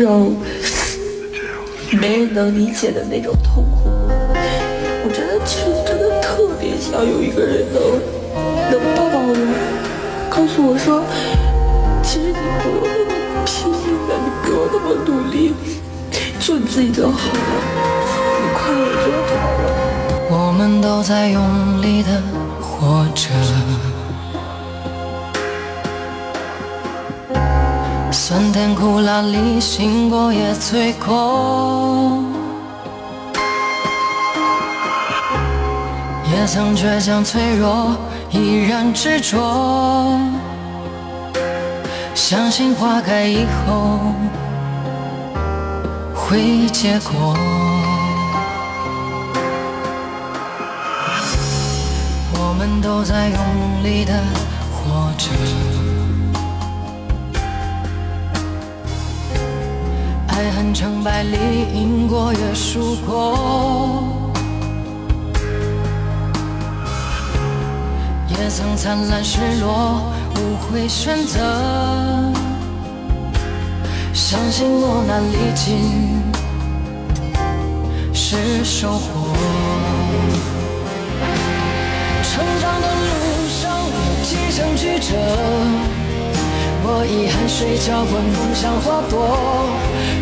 种没人能理解的那种痛苦。我真的其实真的特别想有一个人能能抱抱我，告诉我说，其实你不用那么拼命的，你不用那么努力，做你自己就好了，你快乐就好了。我们都在用力的活着。酸甜苦辣里，醒过也醉过，也曾倔强脆弱，依然执着，相信花开以后会结果。我们都在用力的活着。爱恨成败里，赢过也输过，也曾灿烂失落，无悔选择。相信磨难历尽是收获。成长的路上有几程曲折。我以汗水浇灌梦想花朵，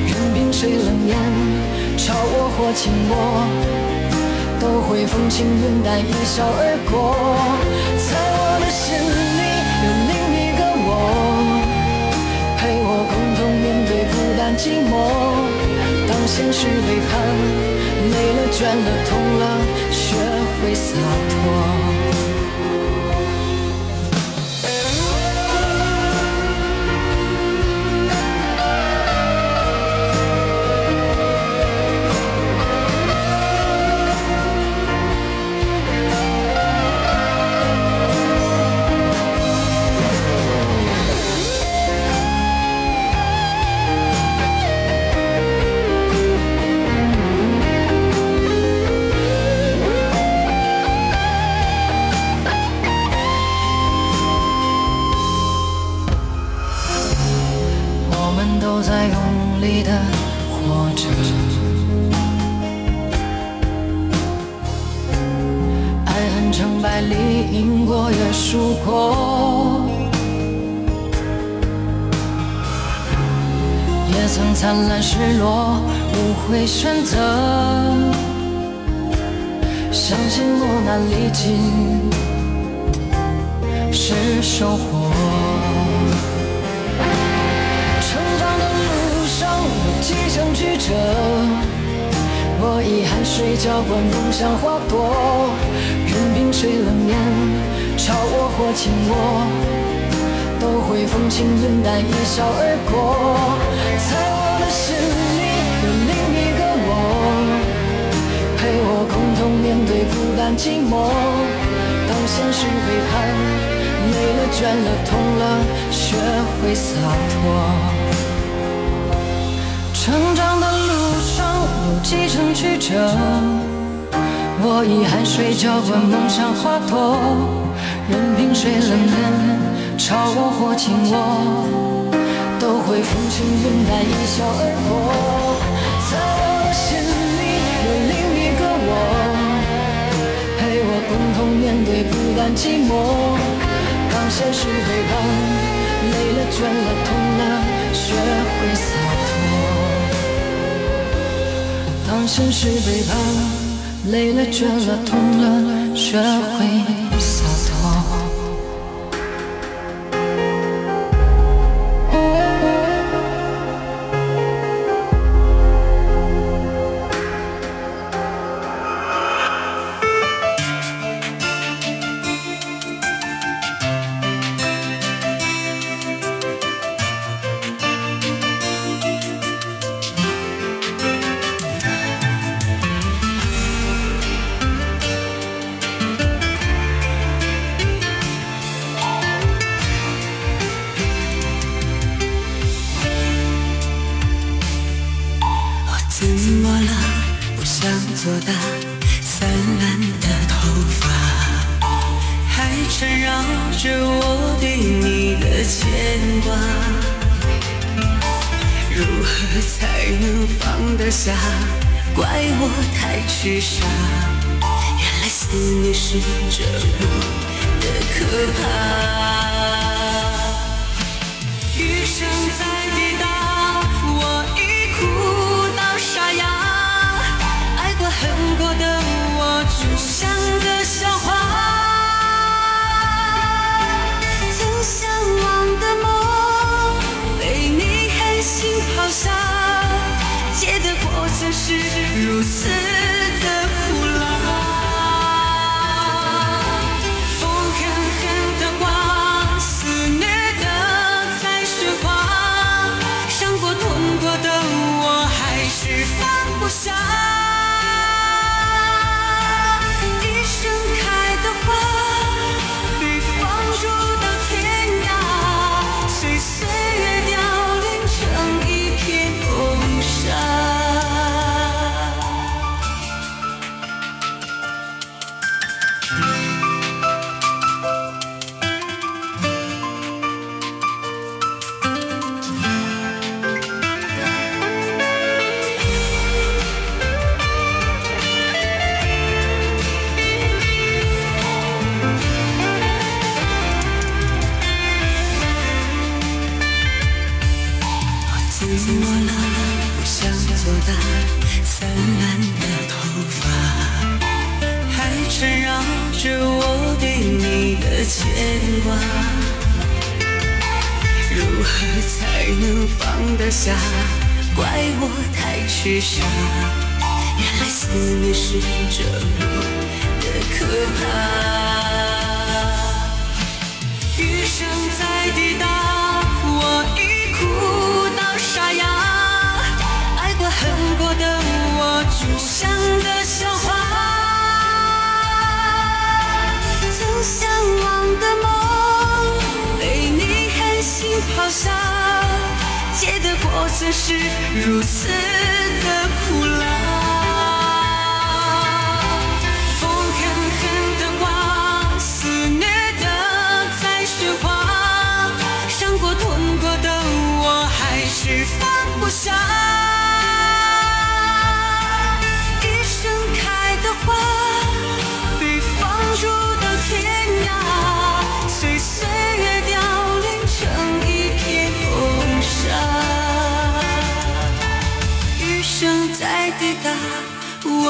任凭谁冷眼嘲我或轻我，都会风轻云淡一笑而过。在我的心里有另一个我，陪我共同面对孤单寂寞。当现实背叛，累了倦了痛了，学会洒脱。浇灌梦想花朵，任凭谁冷眼嘲我或轻我。都会风轻云淡一笑而过，在我的心里有另一个我，陪我共同面对孤单寂寞。当现实背叛，累了倦了痛了，学会洒脱。当现实背叛，累了倦了痛了，学会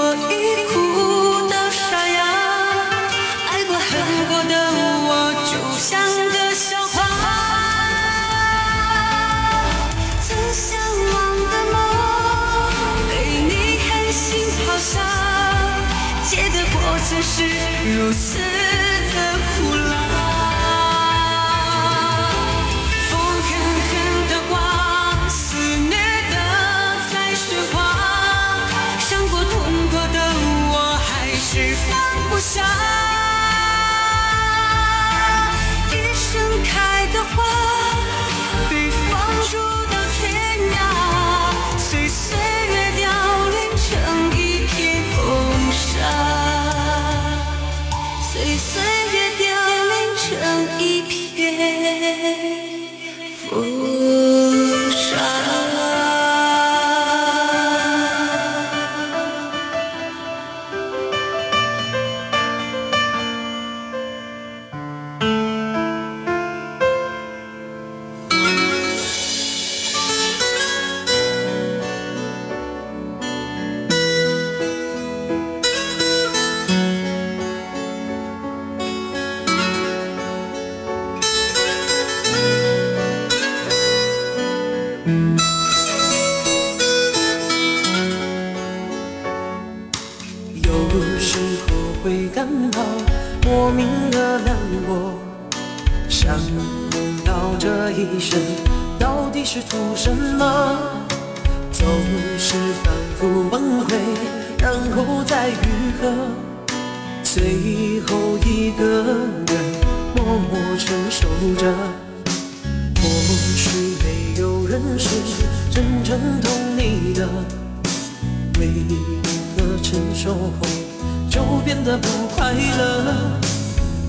我已哭。一生到底是图什么？总是反复崩溃然后再愈合最后一个人默默承受着。或许没有人是真正懂你的为何成熟后就变得不快乐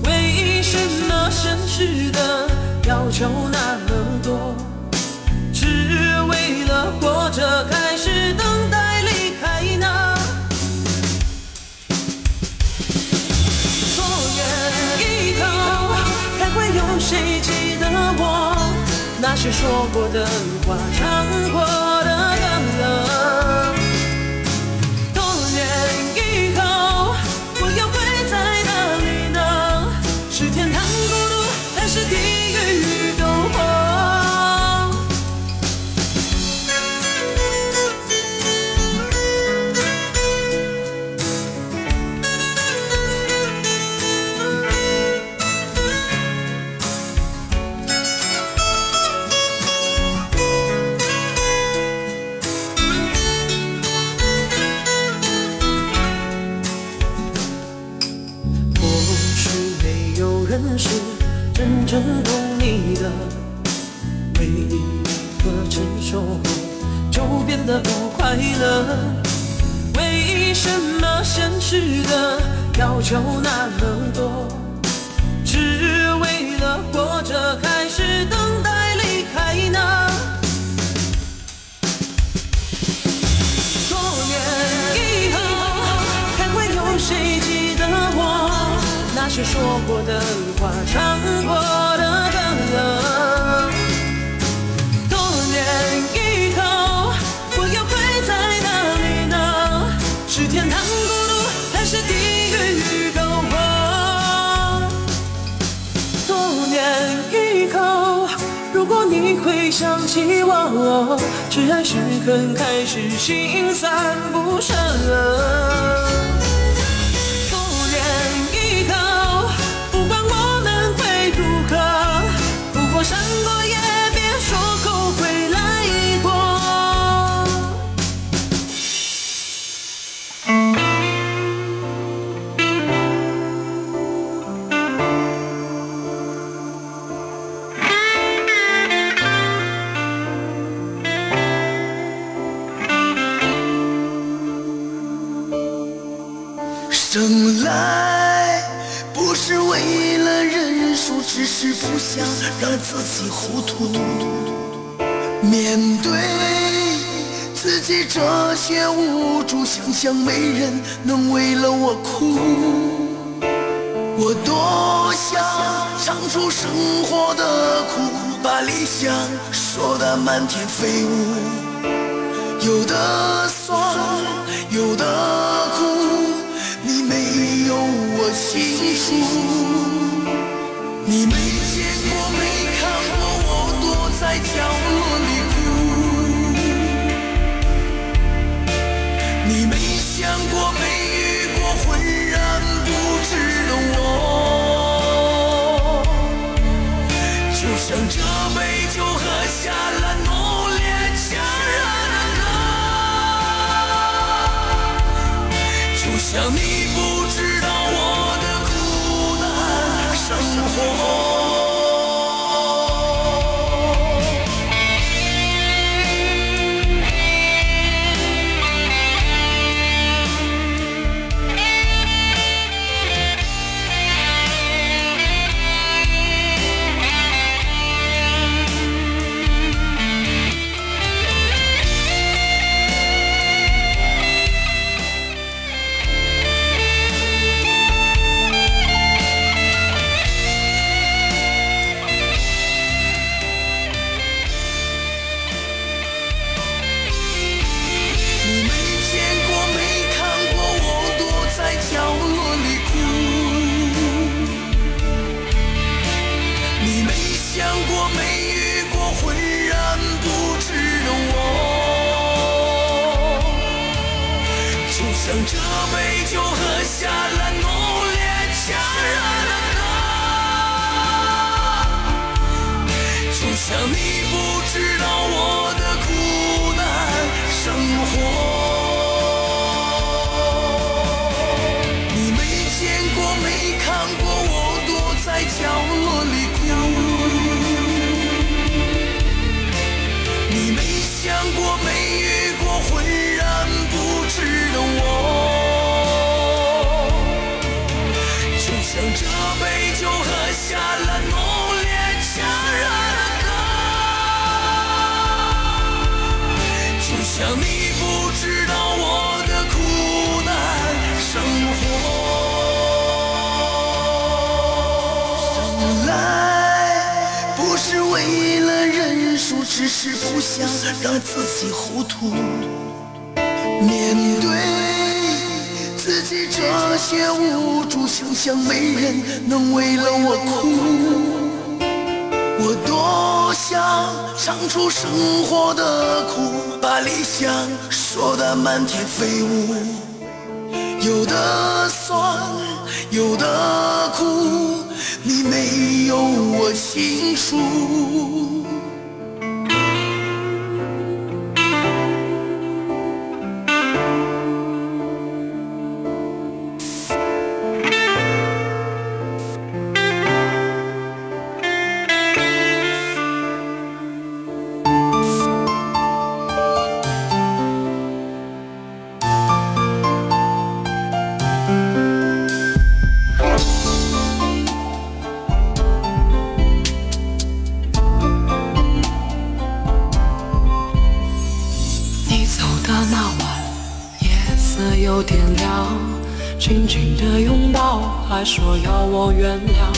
为什么现实的要求那么多只为了活着开始等待离开呢多年以后还会有谁记得我？那些说过的话唱过的就变得不快乐？为什么现实的要求那么多？只为了活着还是等待离开呢？多年以后，还会有谁记得我那些说过的话，唱过的想起我，是爱是恨开始心酸不舍。多年以后，不管我们会如何，不过山过想让自己糊涂。面对自己这些无助，想想没人能为了我哭。我多想唱出生活的苦，把理想说得满天飞舞。有的酸，有的苦，你没有我清楚。你没角落里哭。你没想过，没遇过，浑然不知的我，就像这杯酒喝下了浓烈强热的歌，就像你不为了认输只是不想让自己糊涂。面对自己这些无助，想想没人能为了我哭。我多想唱出生活的苦，把理想说得满天飞舞。有的酸，有的苦，你没有我清楚。还说要我原谅。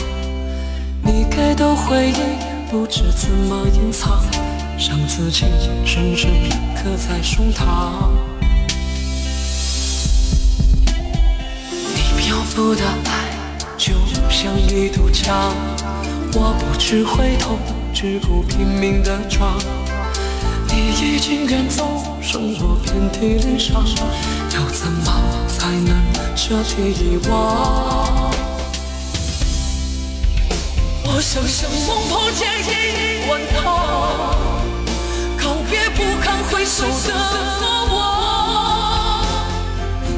你给的回忆不知怎么隐藏，让自己深深刻在胸膛。你漂浮的爱就像一堵墙，我不知回头，只顾拼命的闯。你已经远走，剩我遍体鳞伤，要怎么才能彻底遗忘？我想像梦破茧一万趟，告别不堪回首的过往，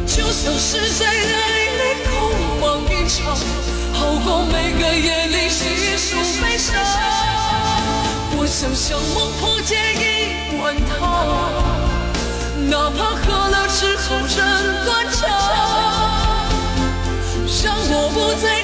就算是在爱里空忙一场，好过每个夜里细数悲伤。我想像梦破茧一万趟，哪怕喝了之后人断肠，让我不再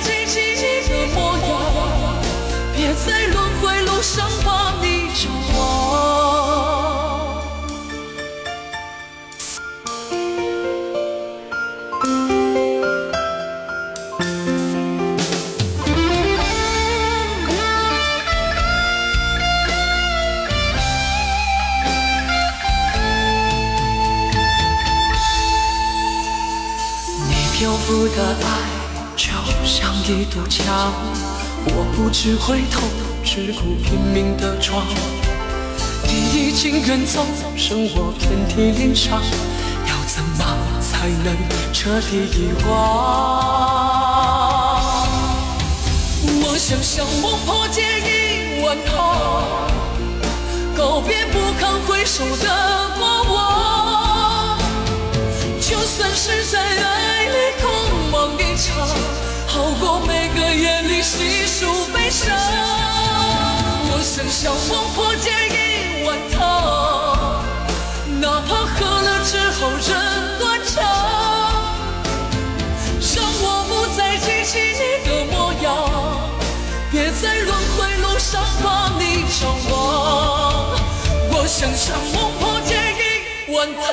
一堵墙，我不知回头，只顾拼命的闯。你已经远走，剩我遍体鳞伤，要怎么才能彻底遗忘？我想像梦破茧一万趟，告别不堪回首的过往。就算是在爱里，熬过每个夜里细数悲伤。我想像梦破茧一碗汤，哪怕喝了之后人断肠，让我不再记起你的模样，别在轮回路上把你找忘。我想像梦破茧一碗汤。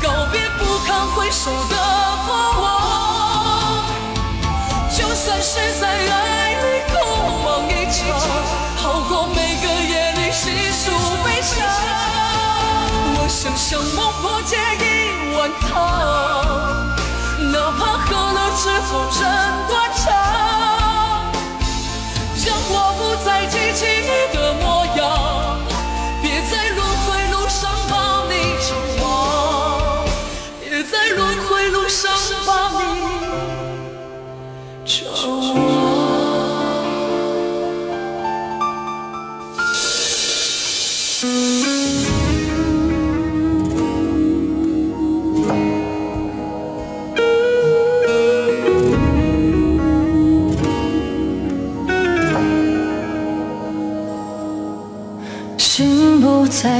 告别不堪回首的过，就算是在爱里空忙一场，好过每个夜里细数悲伤。我想向孟婆借一碗汤，哪怕喝了之后人断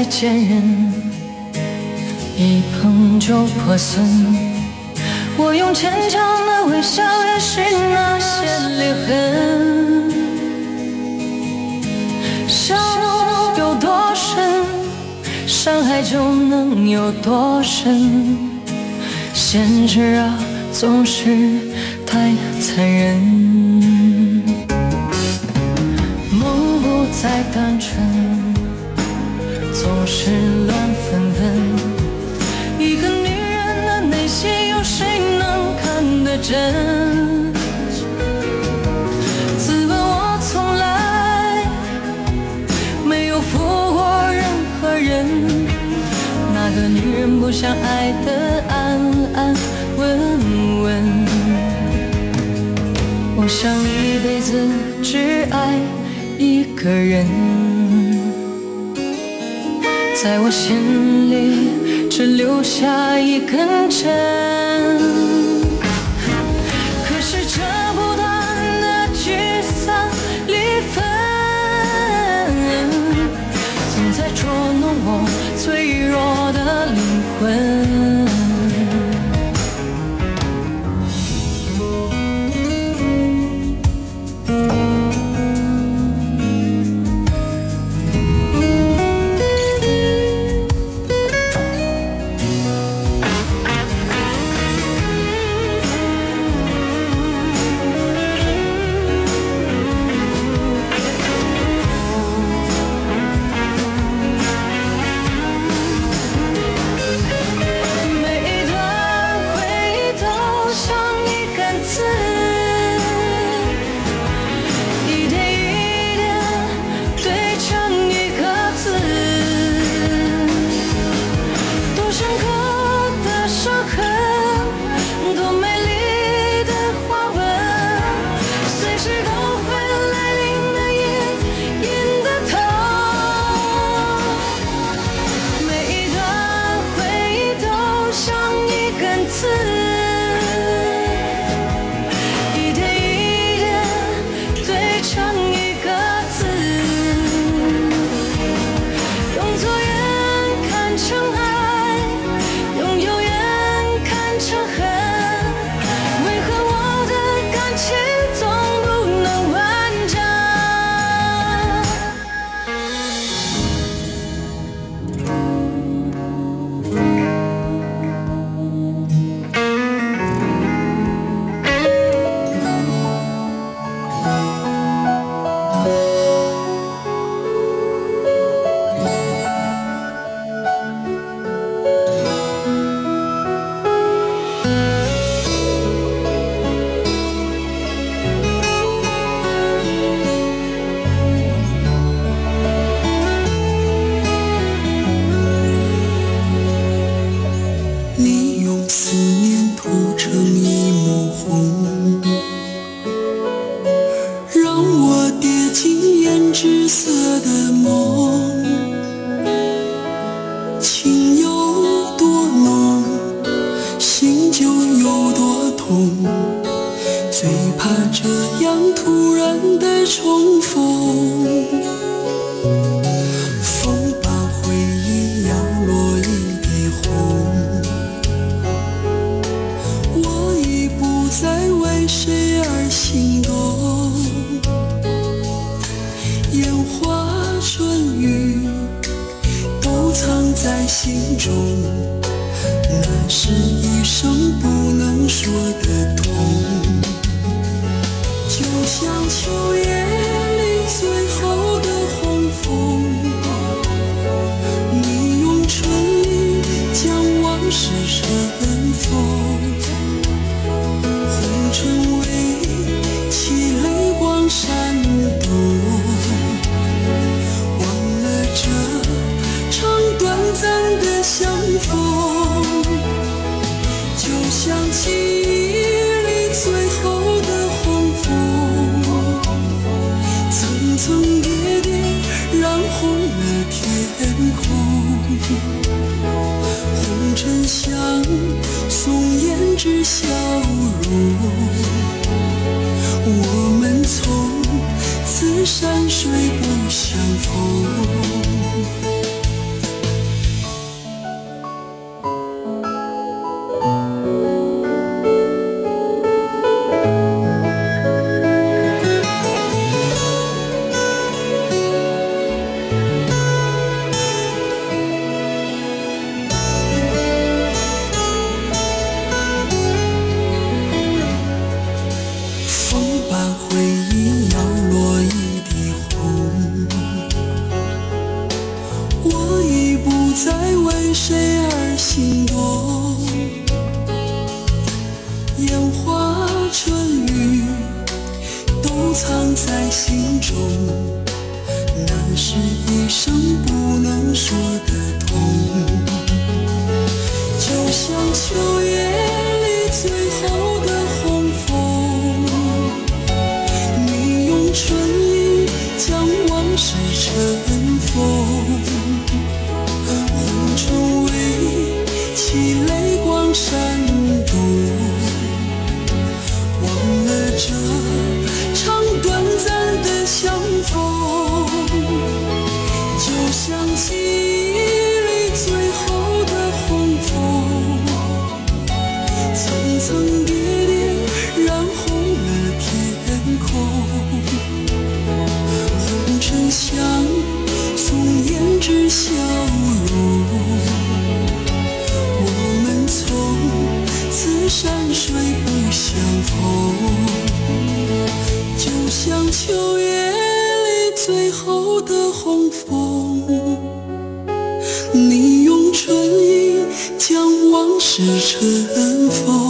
坚韧。一碰就破损。我用坚强的微笑掩饰那些裂痕。伤有多深，伤害就能有多深。现实啊，总是太残忍。梦不再单纯。是乱纷纷。一个女人的内心有谁能看得真？自问我从来没有负过任何人。哪个女人不想爱得安安稳稳我想一辈子只爱一个人。在我心里只留下一根针。可是这不断的聚散离分总在捉弄我脆弱的灵魂。相送胭脂笑容，我们从此山水不相逢。秋夜里最后的红枫。你用春意将往事尘封。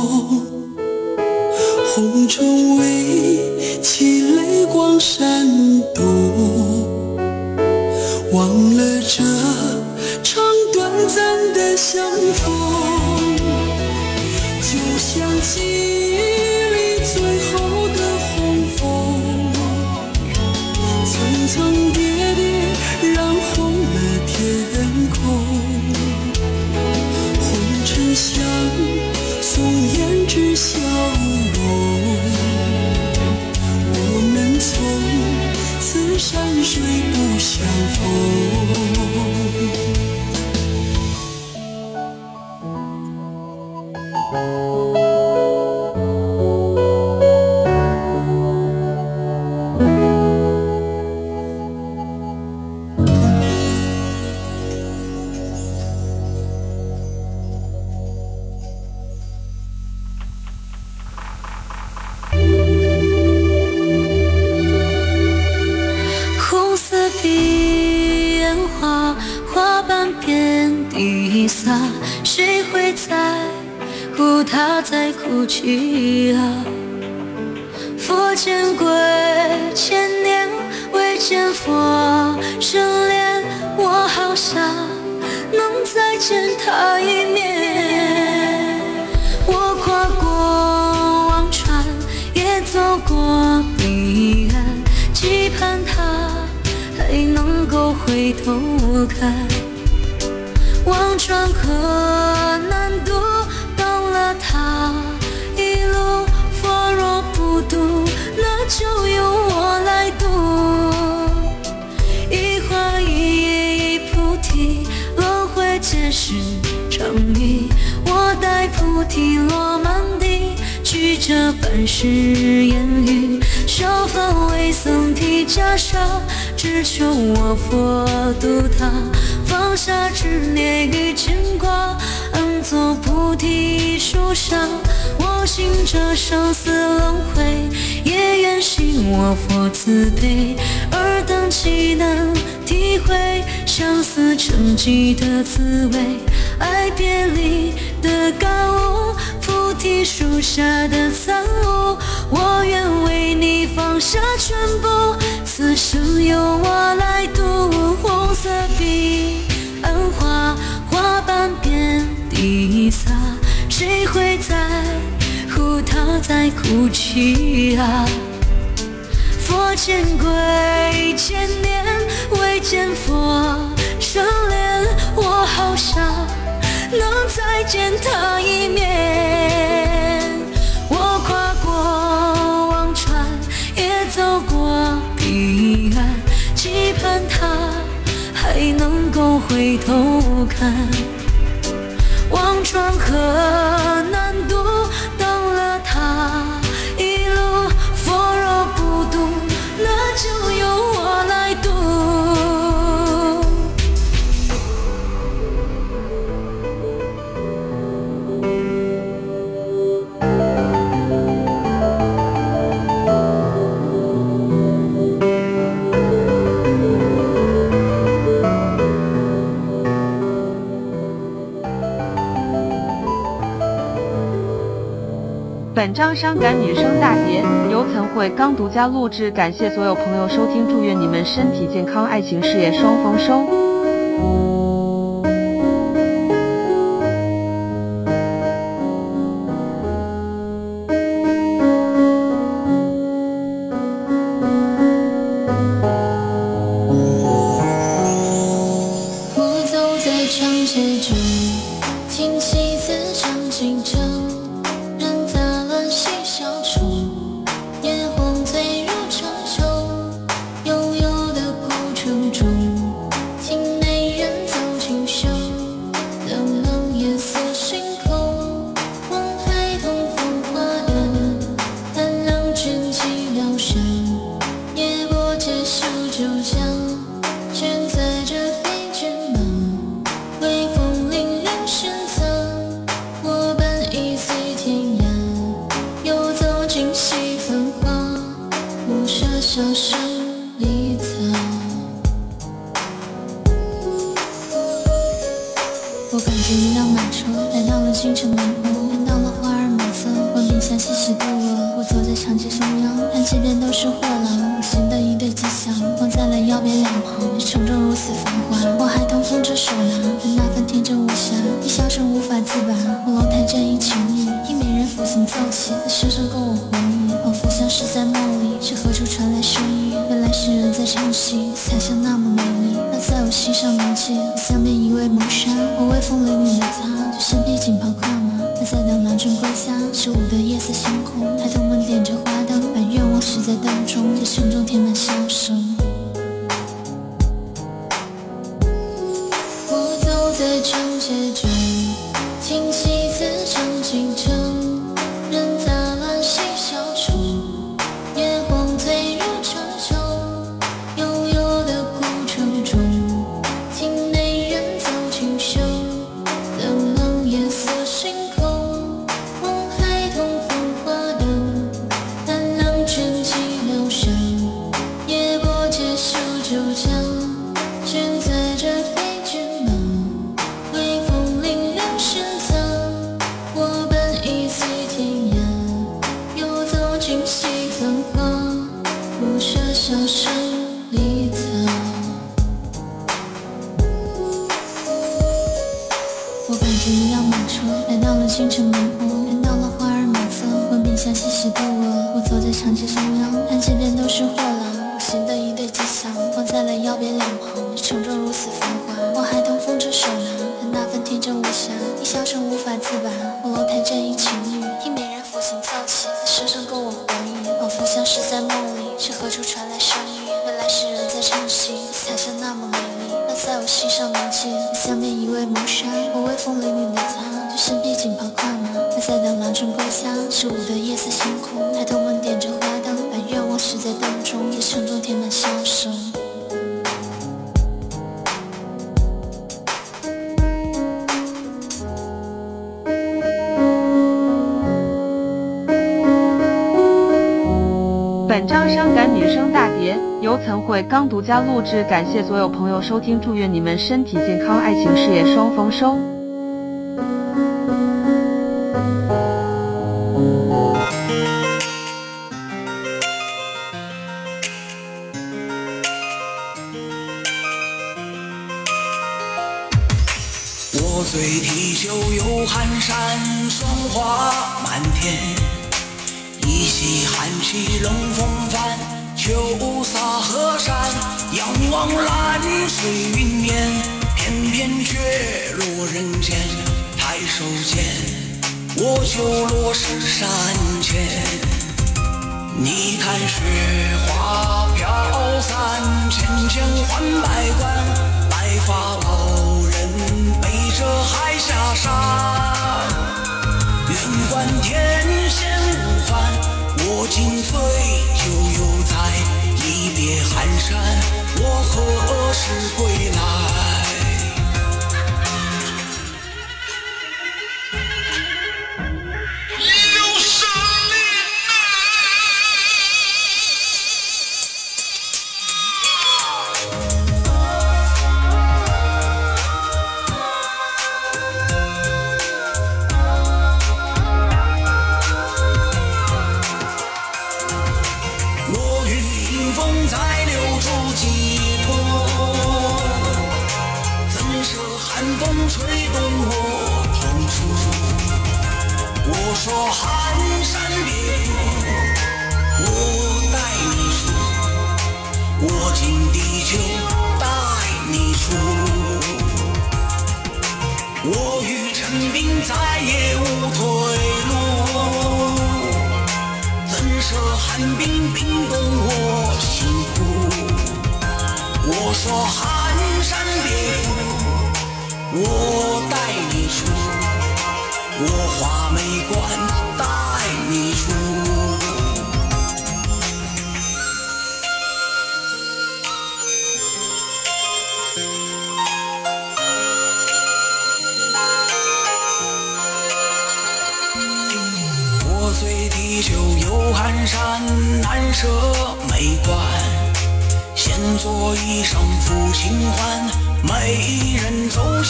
这半世烟雨。小凡为僧披袈裟，只求我佛渡他，放下执念与牵挂，安坐菩提树下。我信这生死轮回，也愿信我佛慈悲。尔等岂能体会相思成疾的滋味？爱别离的感悟，菩提树下的参悟，我愿为你放下全部，此生由我来渡。红色彼岸花，花瓣遍地撒，谁会在乎他在哭泣啊？佛前跪，千年未见佛生脸，我好想能再见他一面。我跨过忘川，也走过彼岸，期盼他还能够回头看。忘川河难本章伤感女声大碟由岑慧刚独家录制，感谢所有朋友收听，祝愿你们身体健康，爱情事业双丰收。回家十五的夜色星空抬头们点着花灯把愿望许在灯中在心中填满笑声。加录制，感谢所有朋友收听，祝愿你们身体健康，爱情事业双丰收。我醉啤酒又寒山，霜花满天，一袭寒气冷望蓝水云烟，翩翩却落人间。抬手间，我就落石山前。你看雪花飘散，千千换百关。白发老人背着海下山，远观天仙无憾，我今醉悠悠在，一别寒山，我何时归来？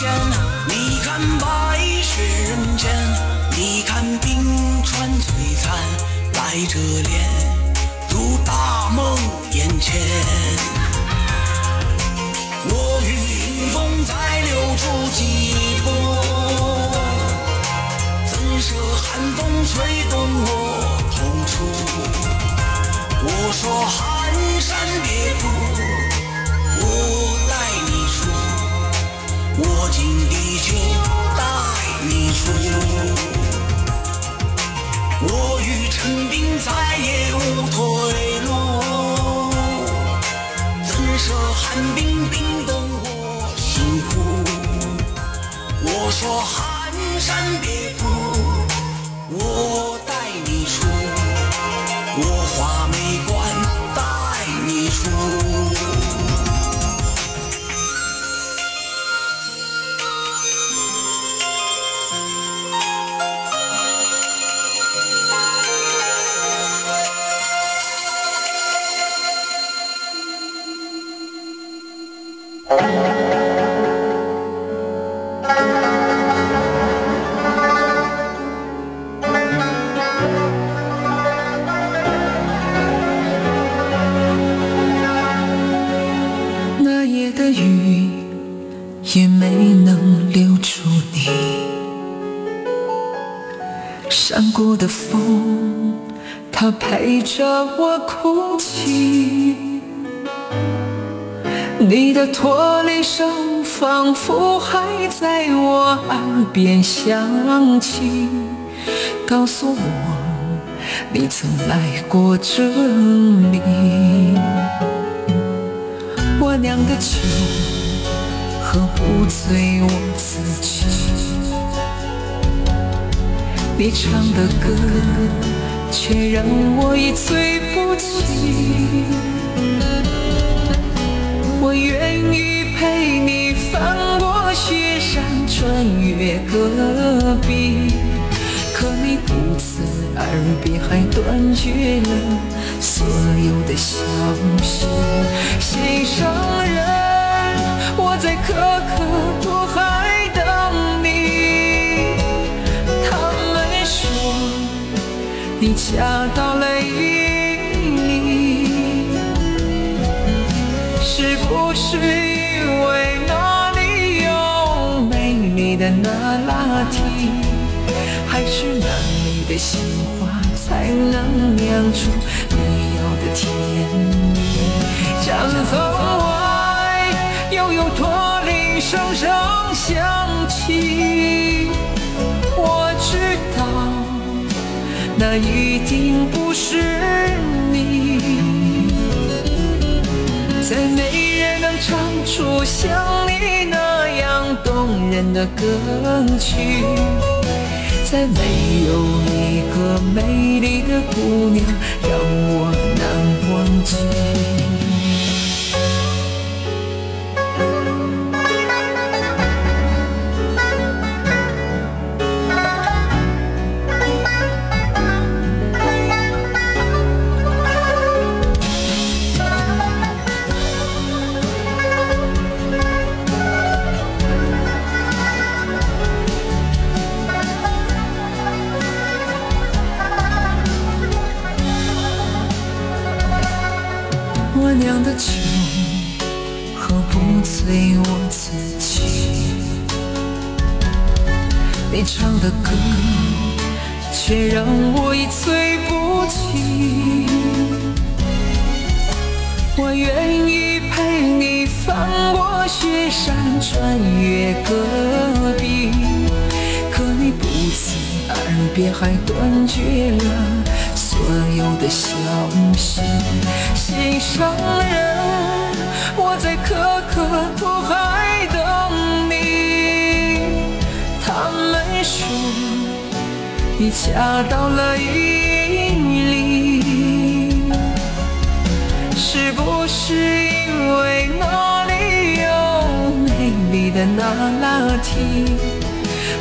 人走线。你看白雪人间，你看冰川璀璨，来者脸如大梦眼前。我与云峰再留住几步。怎舍寒风吹动我痛处？我说寒再也无退路。怎舍寒冰冰冻我心骨？我说寒山别的驼铃声仿佛还在我耳边响起，告诉我你曾来过这里。我酿的酒喝不醉我自己，你唱的歌却让我已醉不起。我愿意陪你翻过雪山，穿越戈壁，可你不辞而别，还断绝了所有的消息。心上人，我在可可托海等你。他们说你嫁到了拉提，还是那里的鲜花才能酿出你要的甜蜜？山峰外又有驼铃声声响起，我知道那一定不是你。再没人能唱出像的歌曲，再没有一个美丽的姑娘让我难忘记。却让我已醉不起。我愿意陪你翻过雪山，穿越戈壁，可你不辞而别还断绝了所有的消息。心上人，我在可可托海等你。他们说你嫁到了伊犁，是不是因为那里有美丽的那拉提？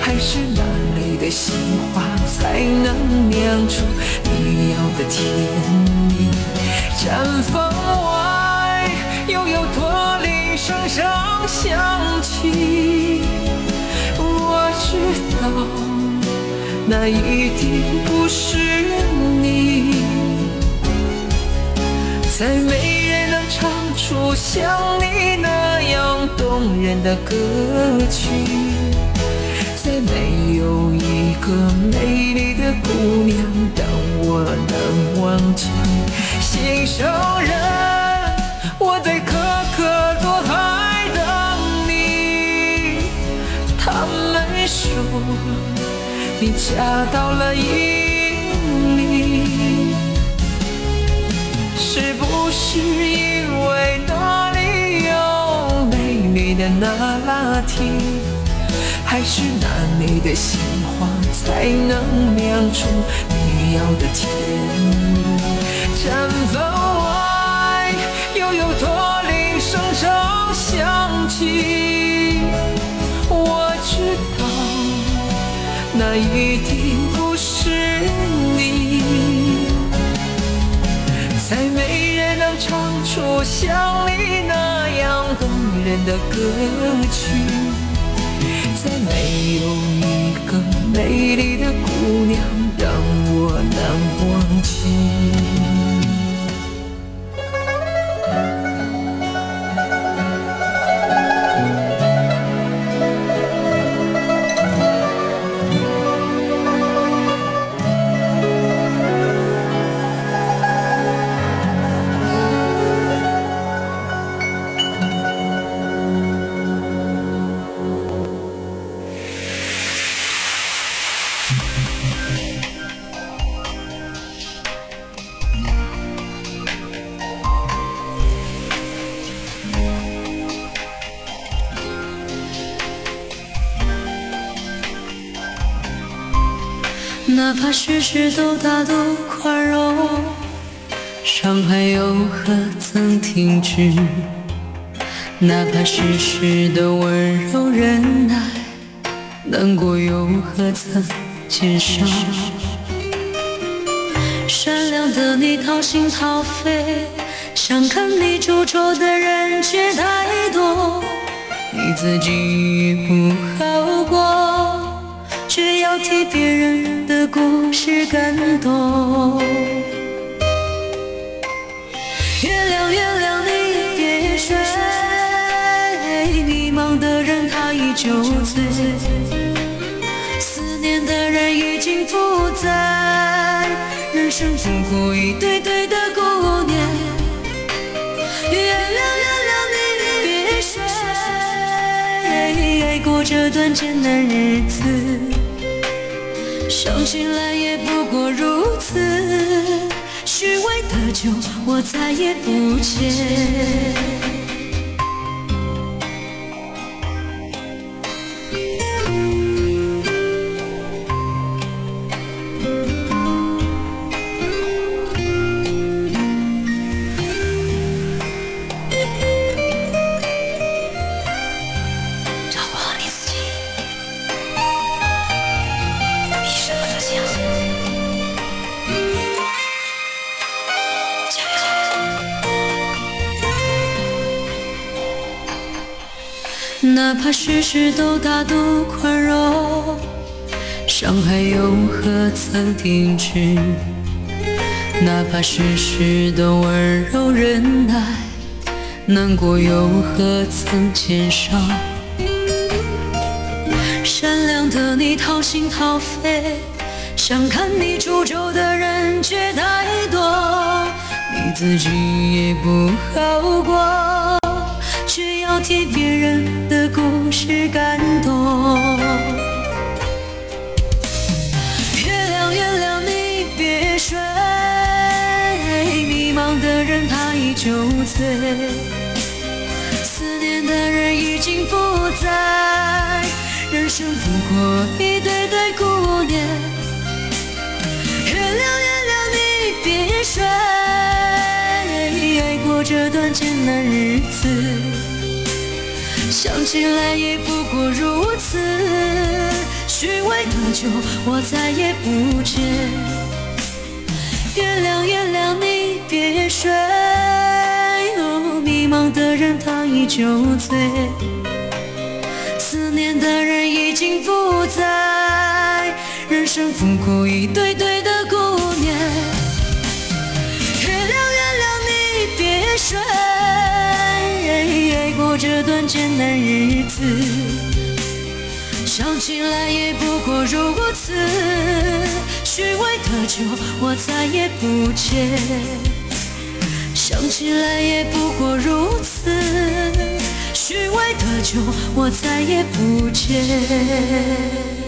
还是那里的杏花才能酿出你要的甜蜜？毡房外又有驼铃声声响起，那一定不是你，再没人能唱出像你那样动人的歌曲。再没有一个美丽的姑娘让我能忘记。心上人，我在可可托海等你。他们说你嫁到了伊犁，是不是因为那里有美丽的那拉提？还是那里的杏花才能酿出你要的甜蜜？毡房外又有驼铃声声响起，我知道那一定不是你，再没人能唱出像你那样动人的歌曲。再没有一个美丽的姑娘让我难忘记。哪怕事事都大度宽容，伤害又何曾停止？哪怕事事都温柔忍耐，难过又何曾减少？善良的你掏心掏肺，想看你出丑的人却太多，你自己不好过，要替别人的故事感动。原谅原谅你别睡，迷茫的人他已酒醉，思念的人已经不在，人生不过一对对的姑娘。原谅原谅你别睡，爱过这段艰难日子。想起来也不过如此，虚伪的酒我再也不接。怕事事都大度宽容，伤害又何曾停止？哪怕事事都温柔忍耐，难过又何曾减少？善良的你掏心掏肺，想看你出丑的人却太多，你自己也不好过，替别人的故事感动月亮月亮你别睡迷茫的人怕已酒醉思念的人已经不在人生不过一堆堆的顾念月亮月亮你别睡捱过这段艰难日子。起来也不过如此。虚伪的酒，我再也不接。原谅原谅你别睡，哦，迷茫的人他已酒醉，思念的人已经不在，人生不过一对对艰难日子。想起来也不过如此，虚伪的酒我再也不接。想起来也不过如此，虚伪的酒我再也不接。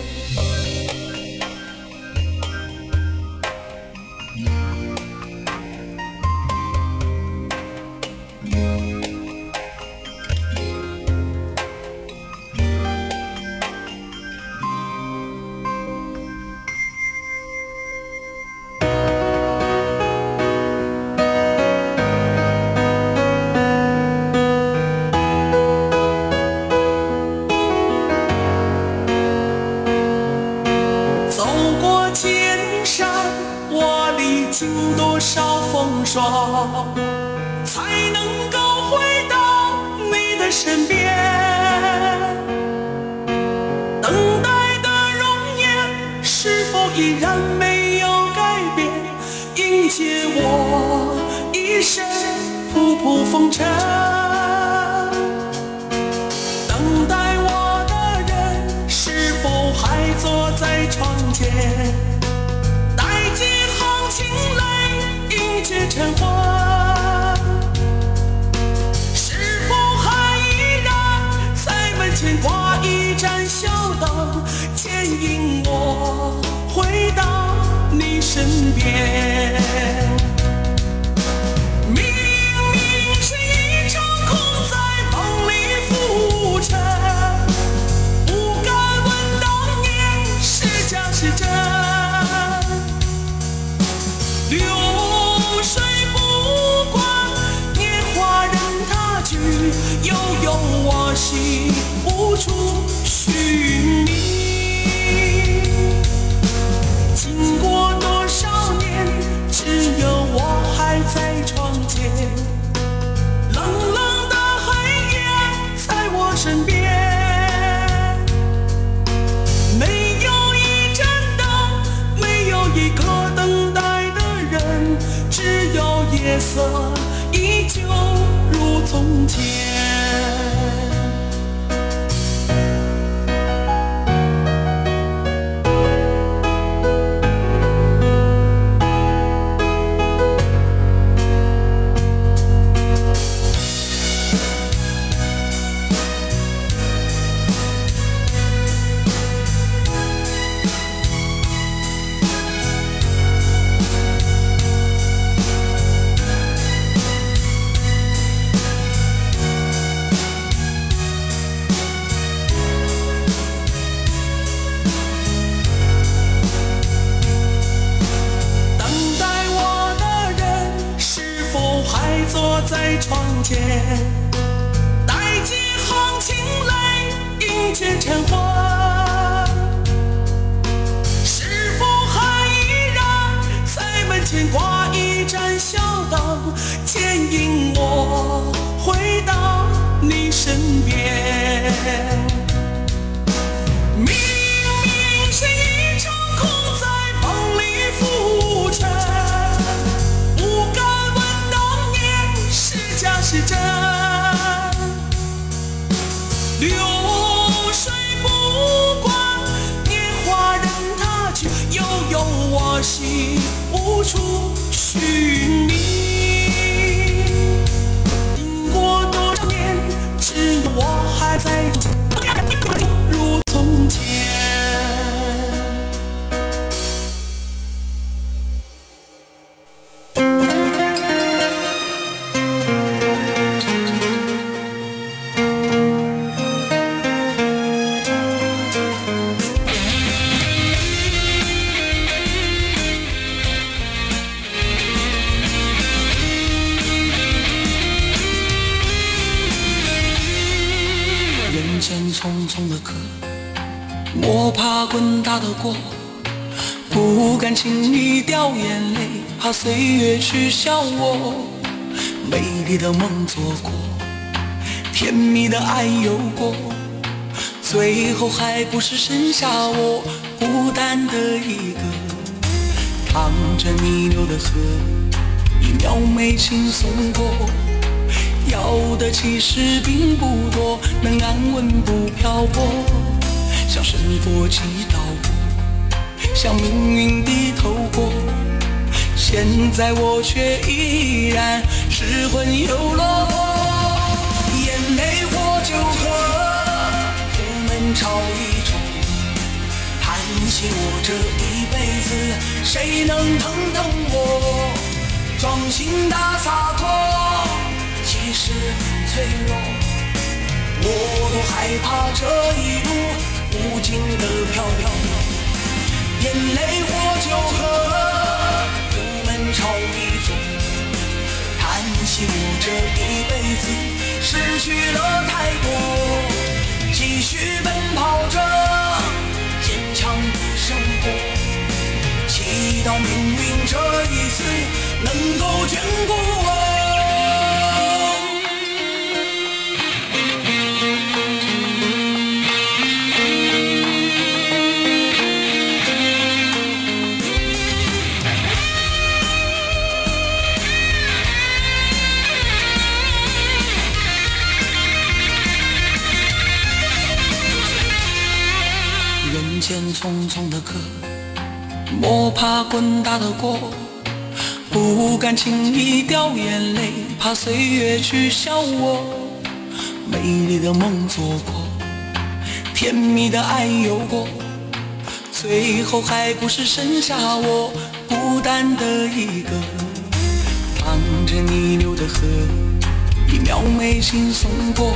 色依旧如从前。掉眼泪，怕岁月取笑我。美丽的梦做过，甜蜜的爱有过，最后还不是剩下我孤单的一个，淌着逆流的河，一秒没轻松过。要的其实并不多，能安稳不漂泊，向神佛祈祷，向命运低头过，现在我却依然失魂又落魄，眼泪或酒喝，苦闷潮一冲，叹息我这一辈子谁能疼疼我，装心大洒脱。其实很脆弱，我多害怕这一路无尽的飘飘，眼泪或酒喝，苦闷潮一中，叹息我这一辈子失去了太多，继续奔跑着坚强的生活，祈祷命运这一次能够眷顾我。我怕滚打的锅，不敢轻易掉眼泪，怕岁月取笑我。美丽的梦做过，甜蜜的爱有过，最后还不是剩下我孤单的一个，淌着逆流的河，一秒没轻松过。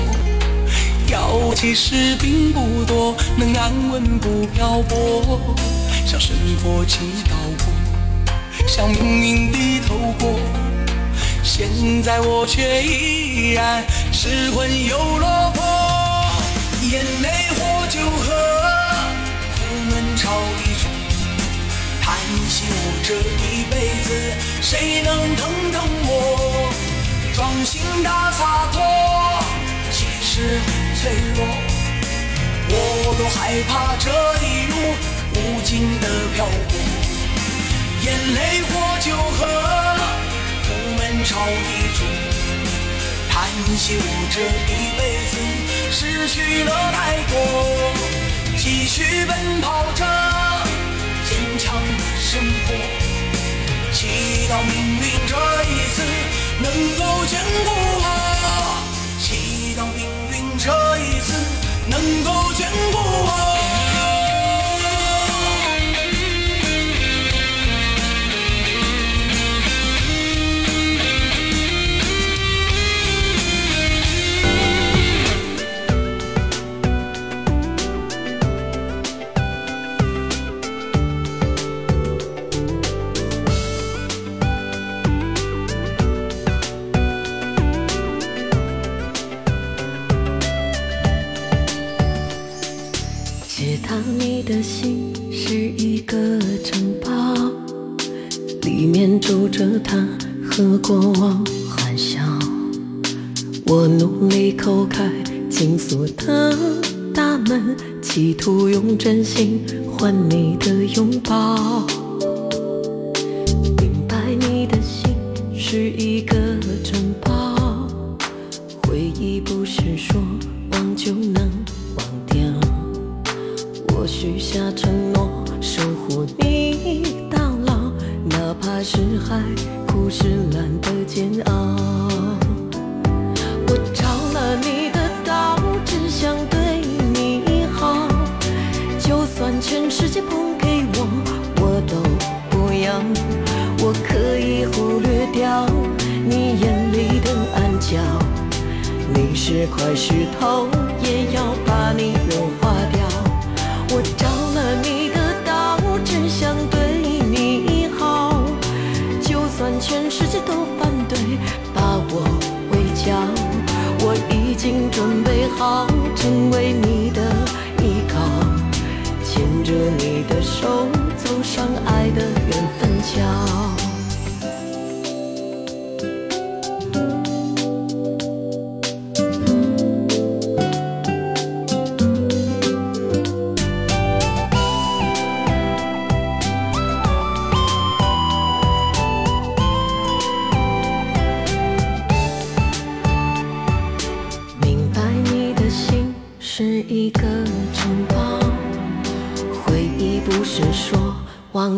要其实并不多，能安稳不漂泊，向神佛祈祷过，向命运低头过，现在我却依然失魂又落魄，眼泪或酒喝，苦闷潮一冲，叹息我这一辈子谁能疼疼我，装心大洒脱，其实很。脆弱，我都害怕这一路无尽的漂泊，眼泪或酒喝，苦闷潮一中，叹息我这一辈子失去了太多，继续奔跑着坚强的生活，祈祷命运这一次能够眷顾我，祈祷命运。这一次能够眷顾我。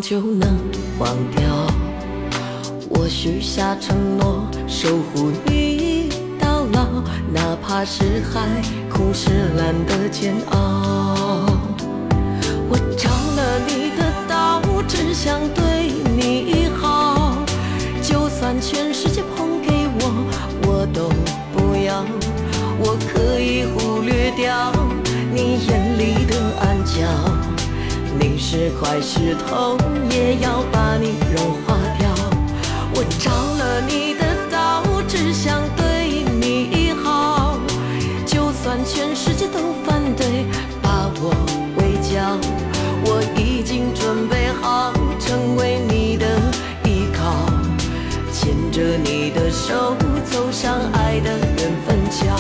就能忘掉。我许下承诺，守护你到老，哪怕是海枯石烂的煎熬。我着了你的道，只想对你好，就算全世界捧给我，我都不要。我可以忽略掉你眼里的暗角，你是块石头，也要把你融化掉。我着了你的道，只想对你好，就算全世界都反对，把我围剿，我已经准备好成为你的依靠，牵着你的手走上爱的缘分桥。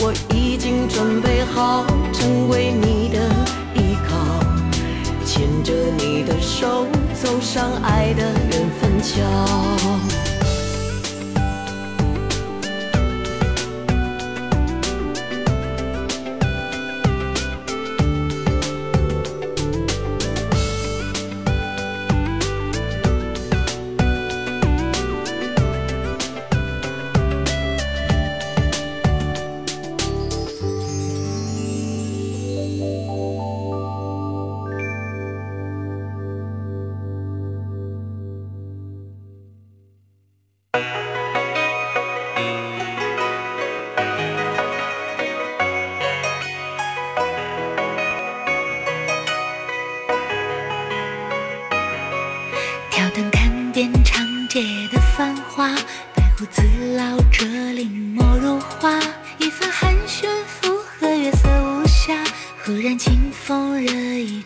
我已经准备好成为你手走上爱的缘分桥。遍长街的繁华，白胡子老者临摹如画，一番寒暄附和月色无暇，忽然清风惹一。